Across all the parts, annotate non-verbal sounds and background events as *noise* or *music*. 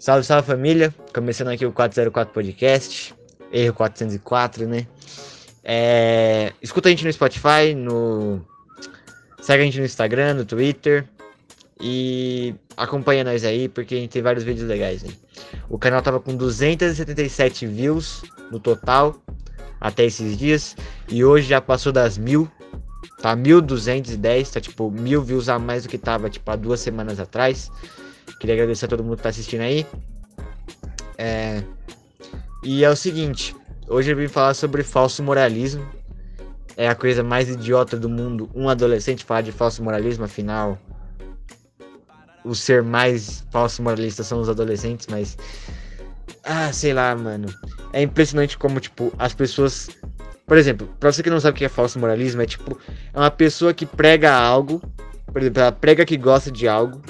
Salve, salve família! Começando aqui o 404 Podcast, erro 404, né? É... Escuta a gente no Spotify, no. Segue a gente no Instagram, no Twitter. E acompanha nós aí, porque a gente tem vários vídeos legais aí. O canal tava com 277 views no total até esses dias. E hoje já passou das mil. Tá 1210, tá tipo mil views a mais do que tava tipo há duas semanas atrás. Queria agradecer a todo mundo que tá assistindo aí. É... E é o seguinte, hoje eu vim falar sobre falso moralismo. É a coisa mais idiota do mundo, um adolescente falar de falso moralismo, afinal, o ser mais falso moralista são os adolescentes, mas ah, sei lá, mano. É impressionante como tipo as pessoas por exemplo, pra você que não sabe o que é falso moralismo, é tipo, é uma pessoa que prega algo, por exemplo, ela prega que gosta de algo,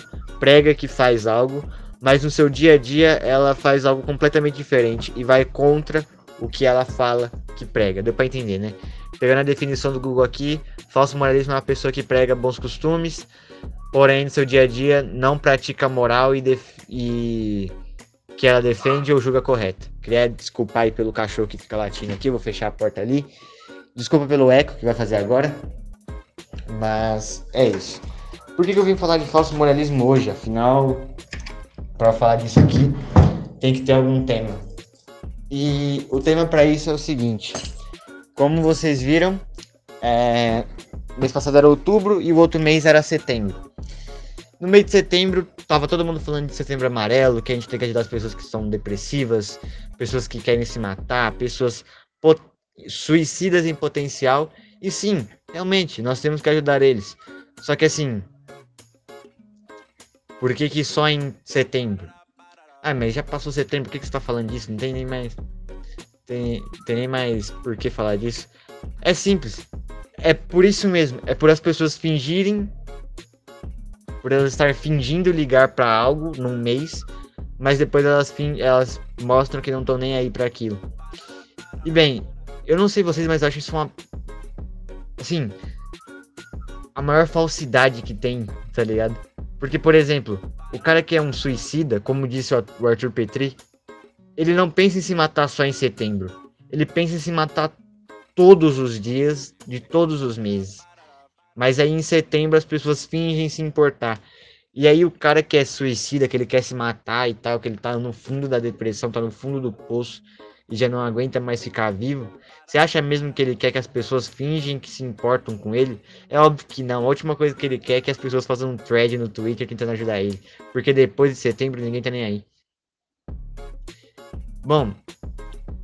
prega que faz algo, mas no seu dia a dia ela faz algo completamente diferente e vai contra o que ela fala que prega. Deu para entender, né? Pegando a definição do Google aqui, falso moralismo é uma pessoa que prega bons costumes, porém no seu dia a dia não pratica moral e, e que ela defende ou julga correta. Queria desculpar aí pelo cachorro que fica latindo aqui, vou fechar a porta ali. Desculpa pelo eco que vai fazer agora. Mas é isso. Por que, que eu vim falar de falso moralismo hoje? Afinal, para falar disso aqui, tem que ter algum tema. E o tema para isso é o seguinte: como vocês viram, é, mês passado era outubro e o outro mês era setembro. No mês de setembro, tava todo mundo falando de setembro amarelo, que a gente tem que ajudar as pessoas que são depressivas, pessoas que querem se matar, pessoas suicidas em potencial. E sim, realmente, nós temos que ajudar eles. Só que assim, por que, que só em setembro? Ah, mas já passou setembro, por que, que você tá falando disso? Não tem nem mais. Tem, tem nem mais por que falar disso. É simples. É por isso mesmo. É por as pessoas fingirem. Por elas estar fingindo ligar para algo num mês. Mas depois elas, elas mostram que não estão nem aí para aquilo. E bem, eu não sei vocês, mas eu acho isso uma. Assim. A maior falsidade que tem, tá ligado? Porque, por exemplo, o cara que é um suicida, como disse o Arthur Petri, ele não pensa em se matar só em setembro. Ele pensa em se matar todos os dias de todos os meses. Mas aí em setembro as pessoas fingem se importar. E aí o cara que é suicida, que ele quer se matar e tal, que ele tá no fundo da depressão, tá no fundo do poço, e já não aguenta mais ficar vivo? Você acha mesmo que ele quer que as pessoas fingem que se importam com ele? É óbvio que não. A última coisa que ele quer é que as pessoas façam um thread no Twitter tentando ajudar ele. Porque depois de setembro ninguém tá nem aí. Bom,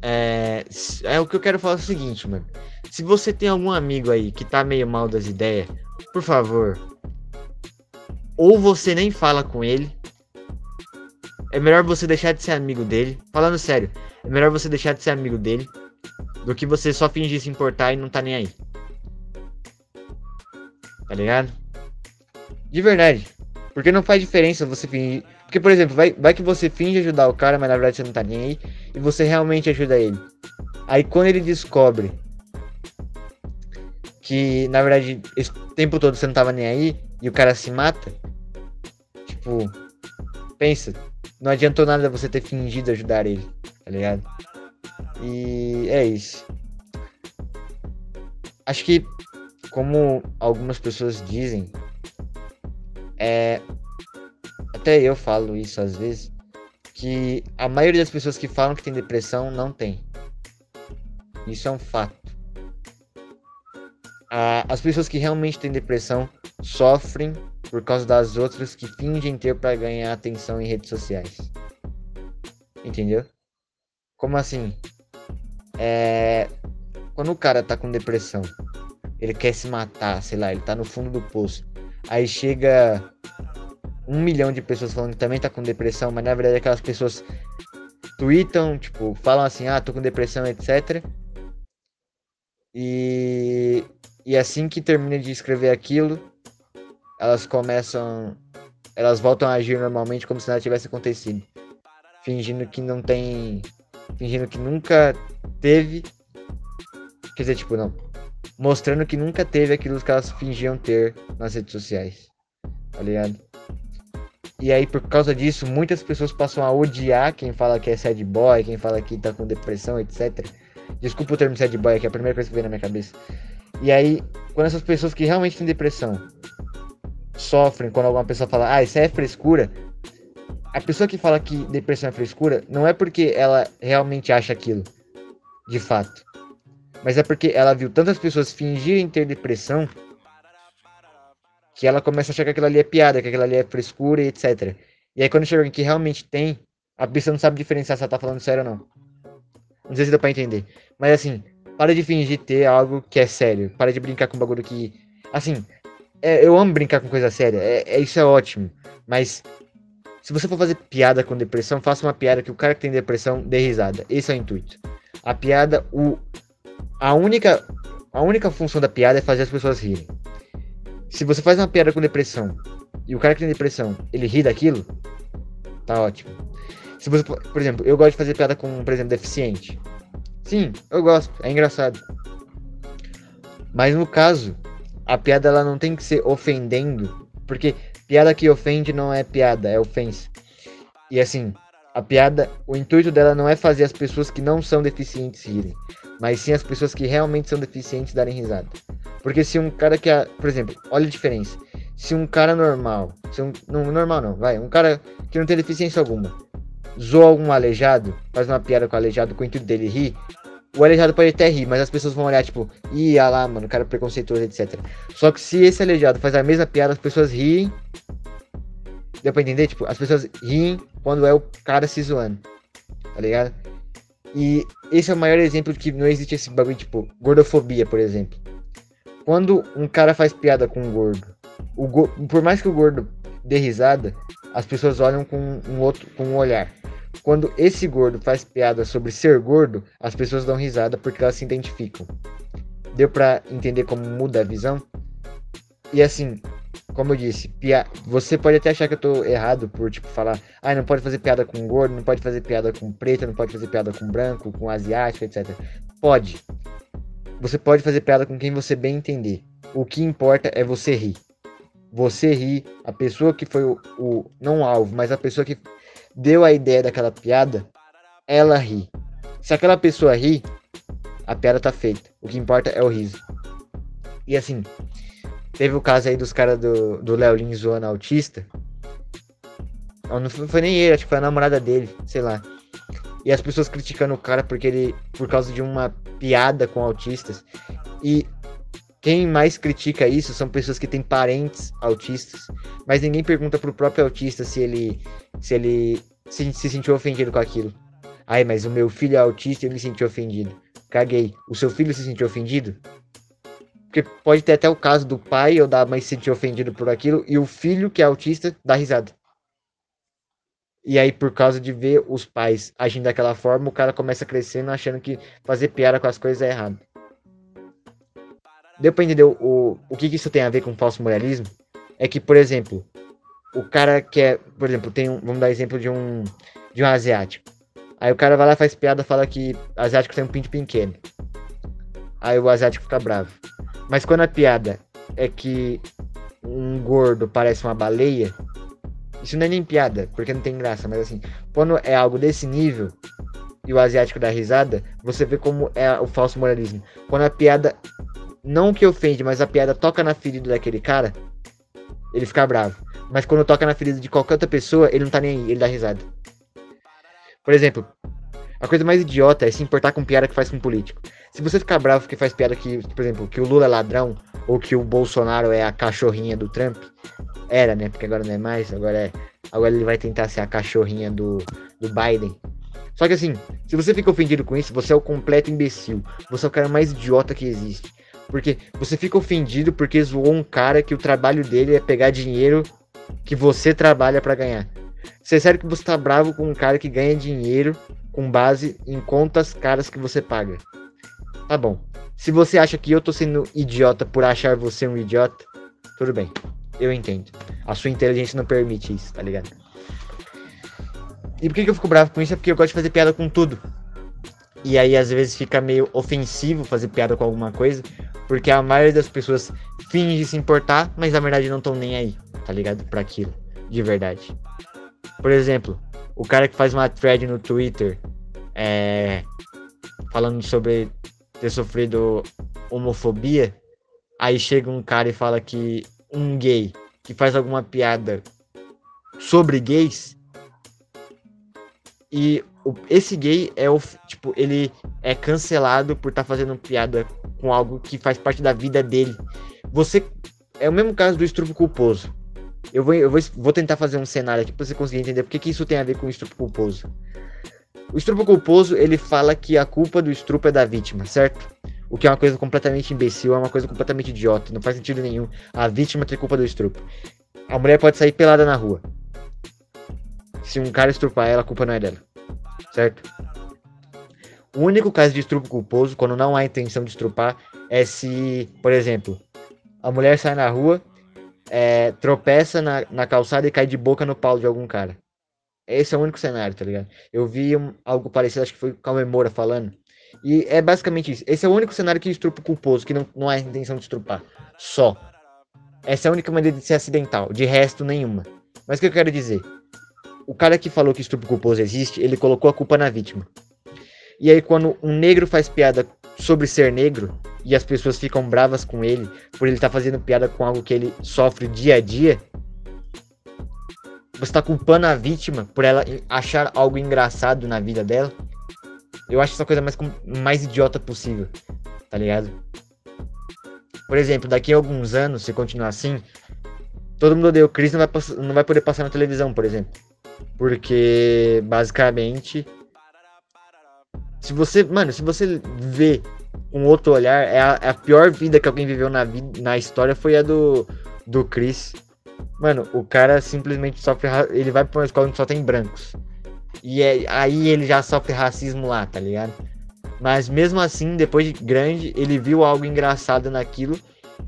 é, é o que eu quero falar é o seguinte, mano. Se você tem algum amigo aí que tá meio mal das ideias, por favor, ou você nem fala com ele, é melhor você deixar de ser amigo dele. Falando sério, é melhor você deixar de ser amigo dele do que você só fingir se importar e não tá nem aí. Tá ligado? De verdade. Porque não faz diferença você fingir. Porque, por exemplo, vai, vai que você finge ajudar o cara, mas na verdade você não tá nem aí. E você realmente ajuda ele. Aí quando ele descobre que, na verdade, esse tempo todo você não tava nem aí. E o cara se mata. Tipo, pensa. Não adiantou nada você ter fingido ajudar ele tá ligado? E é isso. Acho que, como algumas pessoas dizem, é. Até eu falo isso às vezes, que a maioria das pessoas que falam que tem depressão não tem. Isso é um fato. As pessoas que realmente têm depressão sofrem por causa das outras que fingem ter para ganhar atenção em redes sociais. Entendeu? Como assim? É. Quando o cara tá com depressão, ele quer se matar, sei lá, ele tá no fundo do poço. Aí chega um milhão de pessoas falando que também tá com depressão, mas na verdade aquelas pessoas tweetam, tipo, falam assim, ah, tô com depressão, etc. E, e assim que termina de escrever aquilo, elas começam. Elas voltam a agir normalmente como se nada tivesse acontecido. Fingindo que não tem fingindo que nunca teve. Quer dizer, tipo, não. Mostrando que nunca teve aquilo que elas fingiam ter nas redes sociais. Tá ligado? E aí, por causa disso, muitas pessoas passam a odiar quem fala que é sad boy, quem fala que tá com depressão, etc. Desculpa o termo sad boy, que é a primeira coisa que veio na minha cabeça. E aí, quando essas pessoas que realmente têm depressão sofrem quando alguma pessoa fala, ah, isso é frescura, a pessoa que fala que depressão é frescura não é porque ela realmente acha aquilo, de fato. Mas é porque ela viu tantas pessoas fingirem ter depressão que ela começa a achar que aquilo ali é piada, que aquilo ali é frescura e etc. E aí quando chega alguém que realmente tem, a pessoa não sabe diferenciar se ela tá falando sério ou não. Não sei se dá pra entender. Mas assim, para de fingir ter algo que é sério. Para de brincar com um bagulho que. Assim, é, eu amo brincar com coisa séria. É, é, isso é ótimo. Mas se você for fazer piada com depressão, faça uma piada que o cara que tem depressão dê risada. Esse é o intuito. A piada, o. A única. A única função da piada é fazer as pessoas rirem. Se você faz uma piada com depressão e o cara que tem depressão, ele ri daquilo, tá ótimo. Se você, por exemplo, eu gosto de fazer piada com, por exemplo, deficiente. Sim, eu gosto, é engraçado. Mas no caso, a piada ela não tem que ser ofendendo, porque piada que ofende não é piada, é ofensa. E assim, a piada, o intuito dela não é fazer as pessoas que não são deficientes rirem, mas sim as pessoas que realmente são deficientes darem risada. Porque se um cara que, por exemplo, olha a diferença. Se um cara normal, se um, não normal não, vai, um cara que não tem deficiência alguma, zoa algum aleijado, faz uma piada com o aleijado com o intuito dele rir, o aleijado pode até rir, mas as pessoas vão olhar, tipo, ih, ah lá, mano, cara é preconceituoso, etc. Só que se esse aleijado faz a mesma piada, as pessoas riem. Deu pra entender? Tipo, as pessoas riem quando é o cara se zoando. Tá ligado? E esse é o maior exemplo de que não existe esse bagulho, tipo, gordofobia, por exemplo. Quando um cara faz piada com um gordo, o go por mais que o gordo dê risada, as pessoas olham com um outro com um olhar. Quando esse gordo faz piada sobre ser gordo, as pessoas dão risada porque elas se identificam. Deu para entender como muda a visão? E assim, como eu disse, pia... você pode até achar que eu tô errado por tipo falar, ah, não pode fazer piada com gordo, não pode fazer piada com preto, não pode fazer piada com branco, com asiático, etc. Pode. Você pode fazer piada com quem você bem entender. O que importa é você rir. Você rir, a pessoa que foi o, o não o alvo, mas a pessoa que deu a ideia daquela piada, ela ri. Se aquela pessoa ri, a piada tá feita. O que importa é o riso. E assim, teve o caso aí dos caras do, Léo Lins zoando autista. Não, não foi nem ele, acho que foi a namorada dele, sei lá. E as pessoas criticando o cara porque ele. por causa de uma piada com autistas. E quem mais critica isso são pessoas que têm parentes autistas, mas ninguém pergunta pro próprio autista se ele se ele se, se sentiu ofendido com aquilo. Ai, mas o meu filho é autista e ele se sentiu ofendido. Caguei. O seu filho se sentiu ofendido? Porque pode ter até o caso do pai ou da mãe se sentir ofendido por aquilo e o filho que é autista dá risada. E aí, por causa de ver os pais agindo daquela forma, o cara começa crescendo achando que fazer piada com as coisas é errado. Deu pra entender o, o que, que isso tem a ver com falso moralismo? É que, por exemplo, o cara quer, por exemplo, tem um, vamos dar exemplo de um de um asiático. Aí o cara vai lá faz piada, fala que asiático tem um pinto pequeno. Aí o asiático fica bravo. Mas quando a piada é que um gordo parece uma baleia, isso não é nem piada, porque não tem graça, mas assim, quando é algo desse nível e o asiático dá risada, você vê como é o falso moralismo. Quando a piada, não que ofende, mas a piada toca na ferida daquele cara, ele fica bravo. Mas quando toca na ferida de qualquer outra pessoa, ele não tá nem aí, ele dá risada. Por exemplo, a coisa mais idiota é se importar com piada que faz com político. Se você ficar bravo porque faz piada que, por exemplo, que o Lula é ladrão ou que o Bolsonaro é a cachorrinha do Trump, era, né? Porque agora não é mais, agora é. Agora ele vai tentar ser a cachorrinha do, do Biden. Só que assim, se você fica ofendido com isso, você é o completo imbecil. Você é o cara mais idiota que existe. Porque você fica ofendido porque zoou um cara que o trabalho dele é pegar dinheiro que você trabalha para ganhar. Você é sério que você tá bravo com um cara que ganha dinheiro com base em contas caras que você paga. Tá bom. Se você acha que eu tô sendo idiota por achar você um idiota, tudo bem. Eu entendo. A sua inteligência não permite isso, tá ligado? E por que, que eu fico bravo com isso? É porque eu gosto de fazer piada com tudo. E aí às vezes fica meio ofensivo fazer piada com alguma coisa, porque a maioria das pessoas finge se importar, mas na verdade não estão nem aí, tá ligado? Pra aquilo. de verdade. Por exemplo, o cara que faz uma thread no Twitter é, falando sobre ter sofrido homofobia, aí chega um cara e fala que um gay que faz alguma piada sobre gays e esse gay é o tipo ele é cancelado por estar tá fazendo piada com algo que faz parte da vida dele. Você é o mesmo caso do estupro culposo. Eu vou, eu vou, vou tentar fazer um cenário aqui para você conseguir entender por que, isso tem a ver com o estupro culposo. O estupro culposo, ele fala que a culpa do estupro é da vítima, certo? O que é uma coisa completamente imbecil, é uma coisa completamente idiota, não faz sentido nenhum a vítima ter culpa do estupro. A mulher pode sair pelada na rua. Se um cara estrupar ela, a culpa não é dela. Certo? O único caso de estupro culposo, quando não há intenção de estrupar, é se, por exemplo, a mulher sai na rua, é, tropeça na, na calçada e cai de boca no pau de algum cara. Esse é o único cenário, tá ligado? Eu vi um, algo parecido, acho que foi o Cauê falando. E é basicamente isso. Esse é o único cenário que estrupa culposo, que não, não há intenção de estrupar. Só. Essa é a única maneira de ser acidental. De resto, nenhuma. Mas o que eu quero dizer? O cara que falou que estupro culposo existe, ele colocou a culpa na vítima. E aí, quando um negro faz piada sobre ser negro, e as pessoas ficam bravas com ele, por ele estar tá fazendo piada com algo que ele sofre dia a dia, você está culpando a vítima por ela achar algo engraçado na vida dela. Eu acho essa coisa mais, mais idiota possível, tá ligado? Por exemplo, daqui a alguns anos, se continuar assim, todo mundo odeia o Chris não vai, não vai poder passar na televisão, por exemplo. Porque, basicamente, se você, mano, se você vê com outro olhar, é a, é a pior vida que alguém viveu na, vida, na história foi a do, do Chris. Mano, o cara simplesmente sofre. Ele vai pra uma escola que só tem brancos. E é, aí ele já sofre racismo lá, tá ligado? Mas mesmo assim, depois de grande, ele viu algo engraçado naquilo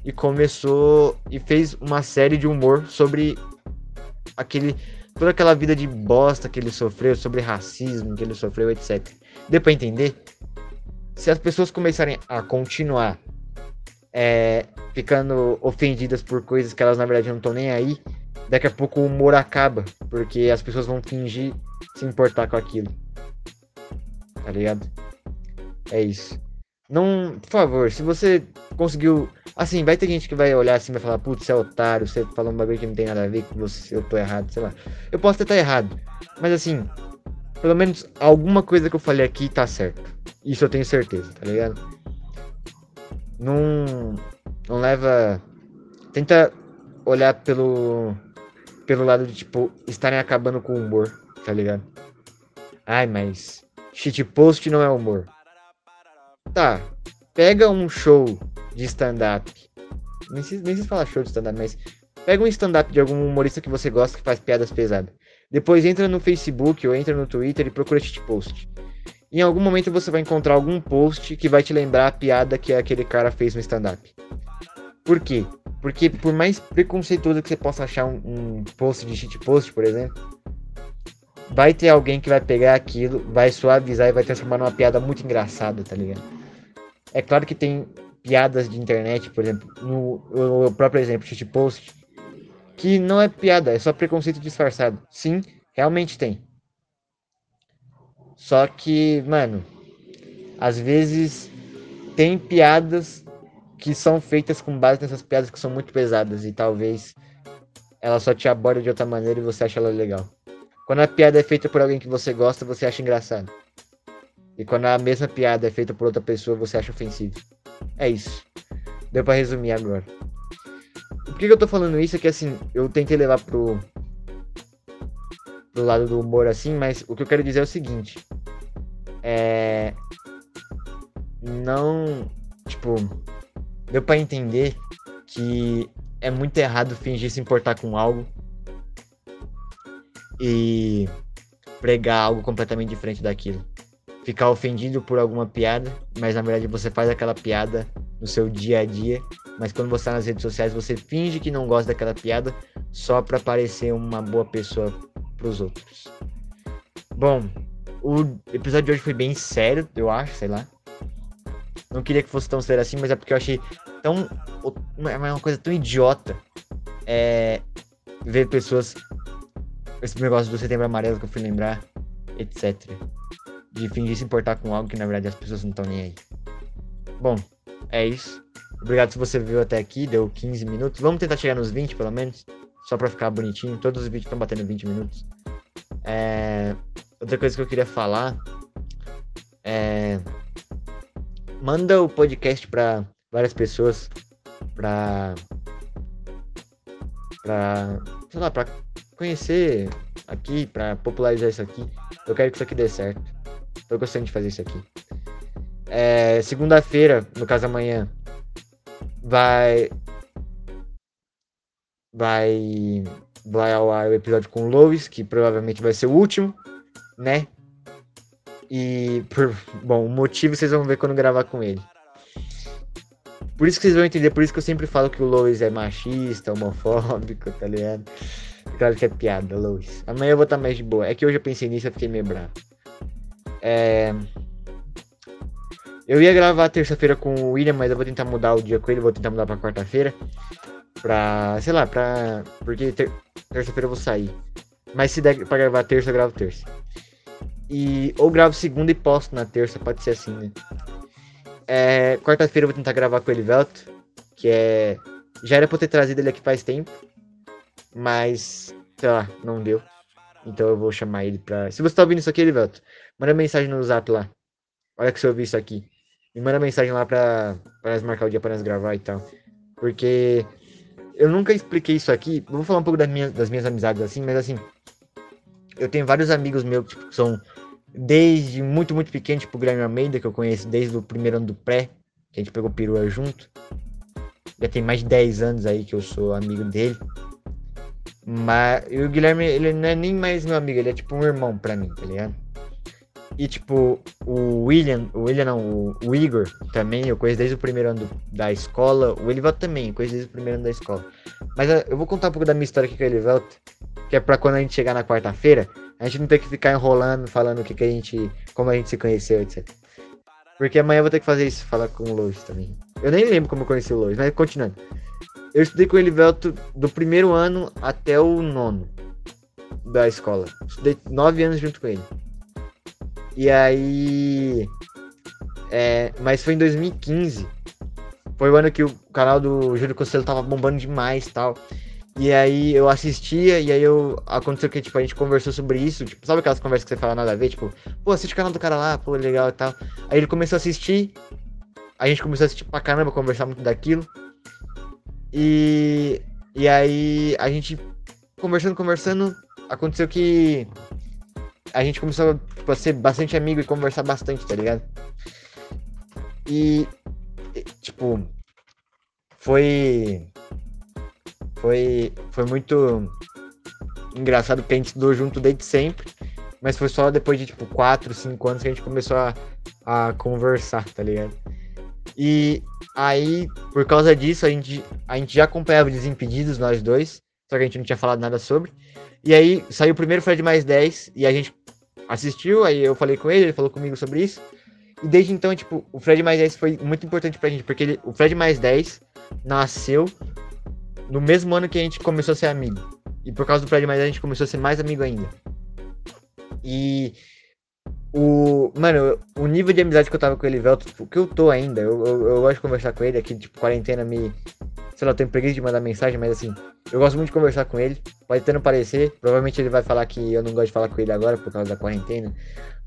e começou e fez uma série de humor sobre aquele toda aquela vida de bosta que ele sofreu, sobre racismo que ele sofreu, etc. Deu pra entender? Se as pessoas começarem a continuar é, ficando ofendidas por coisas que elas na verdade não estão nem aí, daqui a pouco o humor acaba, porque as pessoas vão fingir se importar com aquilo. Tá ligado? É isso. Não, por favor, se você conseguiu. Assim, vai ter gente que vai olhar assim e vai falar, putz, você é otário, você falou um bagulho que não tem nada a ver com você, eu tô errado, sei lá. Eu posso até estar errado. Mas assim, pelo menos alguma coisa que eu falei aqui tá certo. Isso eu tenho certeza, tá ligado? não, não leva. Tenta olhar pelo, pelo lado de, tipo, estarem acabando com o humor, tá ligado? Ai, mas shitpost não é humor. Tá, pega um show de stand-up. Nem sei, nem se falar show de stand-up, mas pega um stand-up de algum humorista que você gosta que faz piadas pesadas. Depois entra no Facebook ou entra no Twitter e procura shitpost em algum momento você vai encontrar algum post que vai te lembrar a piada que aquele cara fez no stand-up. Por quê? Porque por mais preconceituoso que você possa achar um, um post de shit post, por exemplo, vai ter alguém que vai pegar aquilo, vai suavizar e vai transformar numa piada muito engraçada, tá ligado? É claro que tem piadas de internet, por exemplo, no, no próprio exemplo, shit post, que não é piada, é só preconceito disfarçado. Sim, realmente tem. Só que, mano, às vezes tem piadas que são feitas com base nessas piadas que são muito pesadas e talvez ela só te aborda de outra maneira e você acha ela legal. Quando a piada é feita por alguém que você gosta, você acha engraçado. E quando a mesma piada é feita por outra pessoa, você acha ofensivo. É isso. Deu para resumir agora. Por que, que eu tô falando isso? É que assim, eu tentei levar pro, do lado do humor assim, mas o que eu quero dizer é o seguinte. É. Não. Tipo. Deu para entender que é muito errado fingir se importar com algo e pregar algo completamente diferente daquilo. Ficar ofendido por alguma piada, mas na verdade você faz aquela piada no seu dia a dia, mas quando você está nas redes sociais você finge que não gosta daquela piada só para parecer uma boa pessoa para os outros. Bom, o episódio de hoje foi bem sério, eu acho, sei lá. Não queria que fosse tão sério assim, mas é porque eu achei tão. Uma coisa tão idiota é, ver pessoas esse negócio do setembro amarelo que eu fui lembrar, etc. De fingir se importar com algo que na verdade as pessoas não estão nem aí. Bom, é isso. Obrigado se você viu até aqui, deu 15 minutos. Vamos tentar chegar nos 20 pelo menos, só pra ficar bonitinho. Todos os vídeos estão batendo 20 minutos. É... Outra coisa que eu queria falar é. Manda o podcast pra várias pessoas pra. pra. sei lá, pra conhecer aqui, pra popularizar isso aqui. Eu quero que isso aqui dê certo. Tô gostando de fazer isso aqui. É, Segunda-feira, no caso amanhã, vai. Vai. Vai ao ar o episódio com o Lois, que provavelmente vai ser o último, né? E, por, bom, o motivo vocês vão ver quando gravar com ele. Por isso que vocês vão entender, por isso que eu sempre falo que o Lois é machista, homofóbico, tá ligado? Claro que é piada, Lois. Amanhã eu vou estar mais de boa. É que hoje eu pensei nisso e fiquei meio bravo. É... Eu ia gravar terça-feira com o William, mas eu vou tentar mudar o dia com ele, vou tentar mudar pra quarta-feira. Pra. sei lá, pra. Porque ter... terça-feira eu vou sair. Mas se der pra gravar terça, eu gravo terça. E ou gravo segunda e posto na terça, pode ser assim, né? É, Quarta-feira eu vou tentar gravar com o Elivelto, que é. Já era pra eu ter trazido ele aqui faz tempo, mas, sei lá, não deu. Então eu vou chamar ele pra. Se você tá ouvindo isso aqui, Elivelto, manda mensagem no zap lá. Olha que você ouviu isso aqui. Me manda mensagem lá pra, pra nós marcar o dia pra nós gravar e tal. Porque eu nunca expliquei isso aqui. Vou falar um pouco das minhas, das minhas amizades assim, mas assim. Eu tenho vários amigos meus tipo, que são desde muito, muito pequeno, tipo o Guilherme Almeida, que eu conheço desde o primeiro ano do pré, que a gente pegou perua junto. Já tem mais de 10 anos aí que eu sou amigo dele. Mas e o Guilherme, ele não é nem mais meu amigo, ele é tipo um irmão pra mim, tá ligado? E tipo, o William, o William não, o, Igor também, eu conheço desde o primeiro ano do, da escola. O Elivelto também, eu conheço desde o primeiro ano da escola. Mas eu vou contar um pouco da minha história aqui com o Elivelto, que é pra quando a gente chegar na quarta-feira, a gente não ter que ficar enrolando, falando o que, que a gente. como a gente se conheceu, etc. Porque amanhã eu vou ter que fazer isso, falar com o Lois também. Eu nem lembro como eu conheci o Lois, mas continuando. Eu estudei com o Elivelto do primeiro ano até o nono da escola. Estudei nove anos junto com ele. E aí. É, mas foi em 2015. Foi o ano que o canal do Júlio Costello tava bombando demais tal. E aí eu assistia, e aí eu. Aconteceu que, tipo, a gente conversou sobre isso. Tipo, sabe aquelas conversas que você fala nada a ver? Tipo, pô, assiste o canal do cara lá, pô, legal e tal. Aí ele começou a assistir. A gente começou a assistir pra caramba, conversar muito daquilo. E. E aí a gente conversando, conversando, aconteceu que a gente começou a ser bastante amigo e conversar bastante, tá ligado? E, tipo, foi foi, foi muito engraçado porque a gente estudou junto desde sempre, mas foi só depois de, tipo, 4, 5 anos que a gente começou a, a conversar, tá ligado? E aí, por causa disso, a gente, a gente já acompanhava Desimpedidos, nós dois, só que a gente não tinha falado nada sobre. E aí, saiu o primeiro Fred mais 10, e a gente assistiu, aí eu falei com ele, ele falou comigo sobre isso. E desde então, tipo, o Fred mais 10 foi muito importante pra gente, porque ele, o Fred mais 10 nasceu no mesmo ano que a gente começou a ser amigo. E por causa do Fred mais a gente começou a ser mais amigo ainda. E o. Mano, o nível de amizade que eu tava com ele, Velto, tipo, que eu tô ainda, eu, eu, eu, gosto de conversar com ele aqui, tipo, quarentena me. Sei lá, eu tenho preguiça de mandar mensagem, mas assim, eu gosto muito de conversar com ele. Pode até não parecer. Provavelmente ele vai falar que eu não gosto de falar com ele agora por causa da quarentena.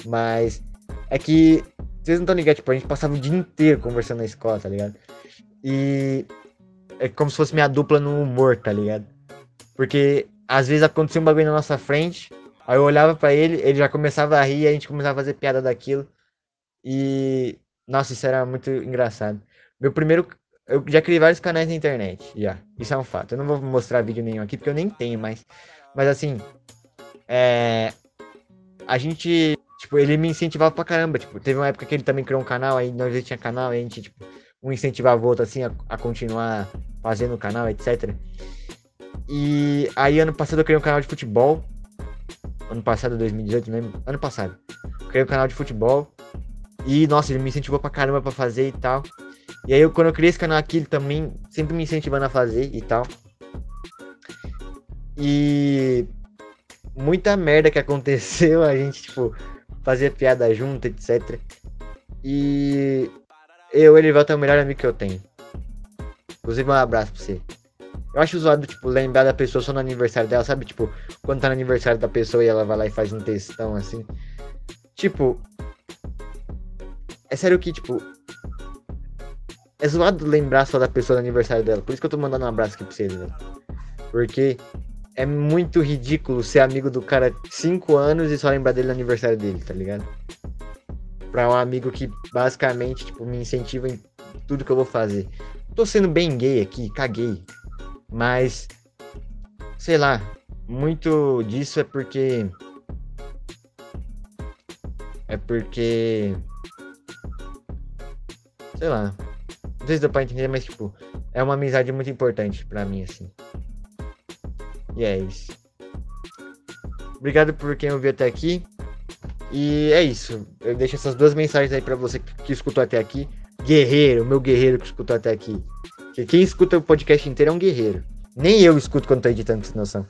Mas é que. Vocês não estão ligados, tipo, a gente passava o dia inteiro conversando na escola, tá ligado? E é como se fosse minha dupla no humor, tá ligado? Porque às vezes acontecia um bagulho na nossa frente, aí eu olhava para ele, ele já começava a rir, a gente começava a fazer piada daquilo. E nossa, isso era muito engraçado. Meu primeiro eu já criei vários canais na internet, já. Isso é um fato. Eu não vou mostrar vídeo nenhum aqui porque eu nem tenho mais. Mas assim, é a gente, tipo, ele me incentivava pra caramba, tipo, teve uma época que ele também criou um canal, aí nós já tinha canal, aí a gente, tipo, um incentivava o outro assim a, a continuar fazendo o canal, etc. E aí ano passado eu criei um canal de futebol. Ano passado, 2018, não lembro. Ano passado. Criei um canal de futebol. E, nossa, ele me incentivou pra caramba pra fazer e tal. E aí, eu, quando eu criei esse canal aqui, ele também sempre me incentivando a fazer e tal. E. muita merda que aconteceu, a gente, tipo, fazia piada junto, etc. E eu, ele vai ter o melhor amigo que eu tenho. Inclusive, um abraço pra você. Eu acho zoado, tipo, lembrar da pessoa só no aniversário dela, sabe? Tipo, quando tá no aniversário da pessoa e ela vai lá e faz um textão assim. Tipo. É sério que, tipo. É zoado lembrar só da pessoa no aniversário dela. Por isso que eu tô mandando um abraço aqui pra vocês, velho. Porque é muito ridículo ser amigo do cara 5 anos e só lembrar dele no aniversário dele, tá ligado? Pra um amigo que basicamente, tipo, me incentiva em tudo que eu vou fazer. Tô sendo bem gay aqui, caguei. Mas, sei lá, muito disso é porque. É porque. Sei lá. Não sei se dá pra entender, mas, tipo, é uma amizade muito importante pra mim, assim. E é isso. Obrigado por quem ouviu até aqui. E é isso. Eu deixo essas duas mensagens aí para você que escutou até aqui. Guerreiro, meu guerreiro que escutou até aqui. Que quem escuta o podcast inteiro é um guerreiro. Nem eu escuto quando tô editando, sem noção.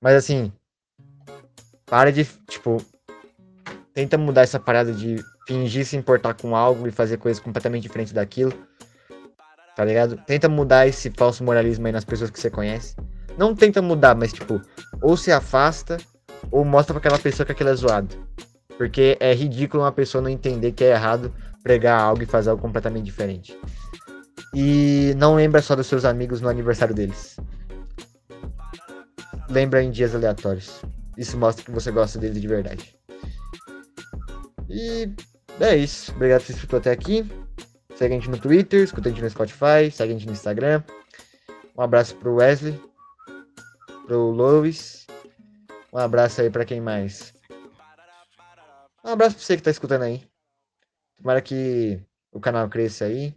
Mas assim, para de, tipo, tenta mudar essa parada de fingir se importar com algo e fazer coisas completamente diferentes daquilo. Tá ligado? Tenta mudar esse falso moralismo aí nas pessoas que você conhece. Não tenta mudar, mas tipo, ou se afasta, ou mostra pra aquela pessoa que aquilo é zoado. Porque é ridículo uma pessoa não entender que é errado pregar algo e fazer algo completamente diferente. E não lembra só dos seus amigos no aniversário deles. Lembra em dias aleatórios. Isso mostra que você gosta deles de verdade. E é isso. Obrigado por ter escutou até aqui. Segue a gente no Twitter, escuta a gente no Spotify, segue a gente no Instagram. Um abraço pro Wesley pro Lois. Um abraço aí para quem mais. Um abraço pra você que tá escutando aí. Tomara que o canal cresça aí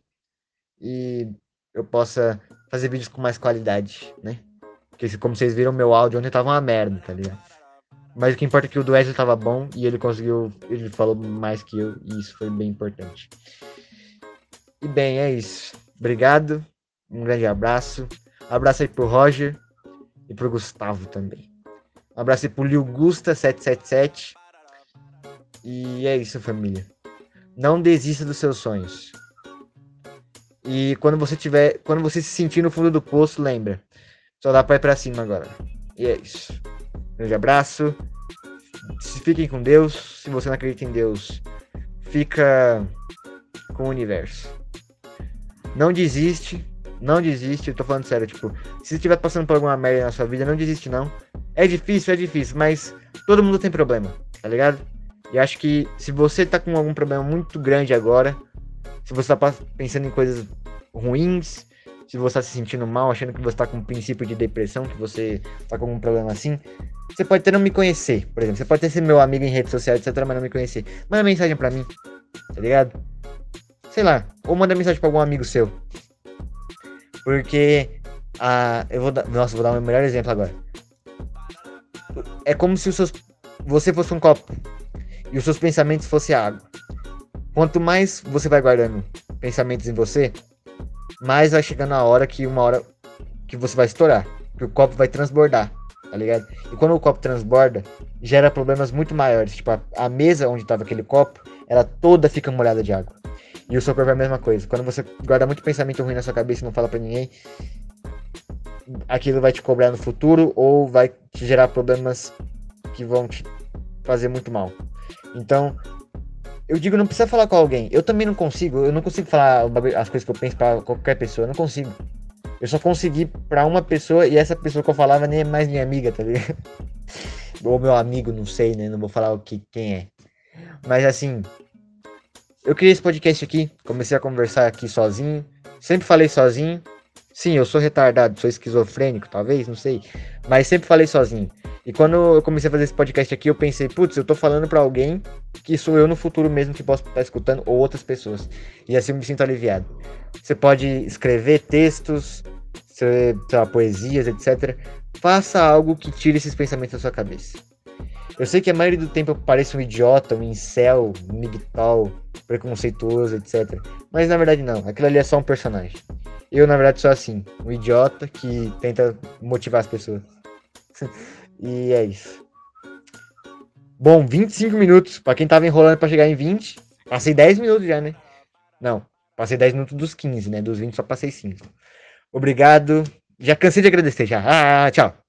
e eu possa fazer vídeos com mais qualidade, né? Porque como vocês viram, meu áudio ontem tava uma merda, tá ligado? Mas o que importa é que o do Wesley tava bom e ele conseguiu, ele falou mais que eu e isso foi bem importante. E bem, é isso. Obrigado. Um grande abraço. Abraço aí pro Roger e pro Gustavo também. Um abraço aí pro Lil Gusta777. E é isso, família. Não desista dos seus sonhos. E quando você tiver. Quando você se sentir no fundo do poço, lembra. Só dá pra ir pra cima agora. E é isso. Um grande abraço. Fiquem com Deus. Se você não acredita em Deus, fica com o universo. Não desiste. Não desiste, eu tô falando sério, tipo, se você estiver passando por alguma merda na sua vida, não desiste não. É difícil, é difícil, mas todo mundo tem problema, tá ligado? E acho que se você tá com algum problema muito grande agora, se você tá pensando em coisas ruins, se você tá se sentindo mal, achando que você tá com um princípio de depressão, que você tá com algum problema assim, você pode até não me conhecer, por exemplo. Você pode até ser meu amigo em rede social, etc, mas não me conhecer. Manda mensagem pra mim, tá ligado? Sei lá, ou manda mensagem pra algum amigo seu. Porque a, eu vou dar, nossa, vou dar o melhor exemplo agora. É como se os seus, você fosse um copo e os seus pensamentos fossem água. Quanto mais você vai guardando pensamentos em você, mais vai chegando a hora que uma hora que você vai estourar, que o copo vai transbordar, tá ligado? E quando o copo transborda, gera problemas muito maiores. Tipo, a, a mesa onde estava aquele copo, ela toda fica molhada de água. E o seu corpo é a mesma coisa. Quando você guarda muito pensamento ruim na sua cabeça e não fala para ninguém, aquilo vai te cobrar no futuro ou vai te gerar problemas que vão te fazer muito mal. Então, eu digo, não precisa falar com alguém. Eu também não consigo, eu não consigo falar as coisas que eu penso para qualquer pessoa, eu não consigo. Eu só consegui para uma pessoa e essa pessoa que eu falava nem é mais minha amiga, tá ligado? *laughs* Ou meu amigo, não sei, né? Não vou falar o que quem é. Mas assim, eu criei esse podcast aqui, comecei a conversar aqui sozinho. Sempre falei sozinho. Sim, eu sou retardado, sou esquizofrênico, talvez, não sei. Mas sempre falei sozinho. E quando eu comecei a fazer esse podcast aqui, eu pensei, putz, eu tô falando para alguém que sou eu no futuro mesmo que posso estar escutando, ou outras pessoas. E assim eu me sinto aliviado. Você pode escrever textos, sei lá, poesias, etc. Faça algo que tire esses pensamentos da sua cabeça. Eu sei que a maioria do tempo eu pareço um idiota, um incel, um migtal, preconceituoso, etc. Mas na verdade não, aquilo ali é só um personagem. Eu, na verdade, sou assim, um idiota que tenta motivar as pessoas. *laughs* e é isso. Bom, 25 minutos. Pra quem tava enrolando pra chegar em 20. Passei 10 minutos já, né? Não, passei 10 minutos dos 15, né? Dos 20 só passei 5. Obrigado. Já cansei de agradecer já. Ah, tchau.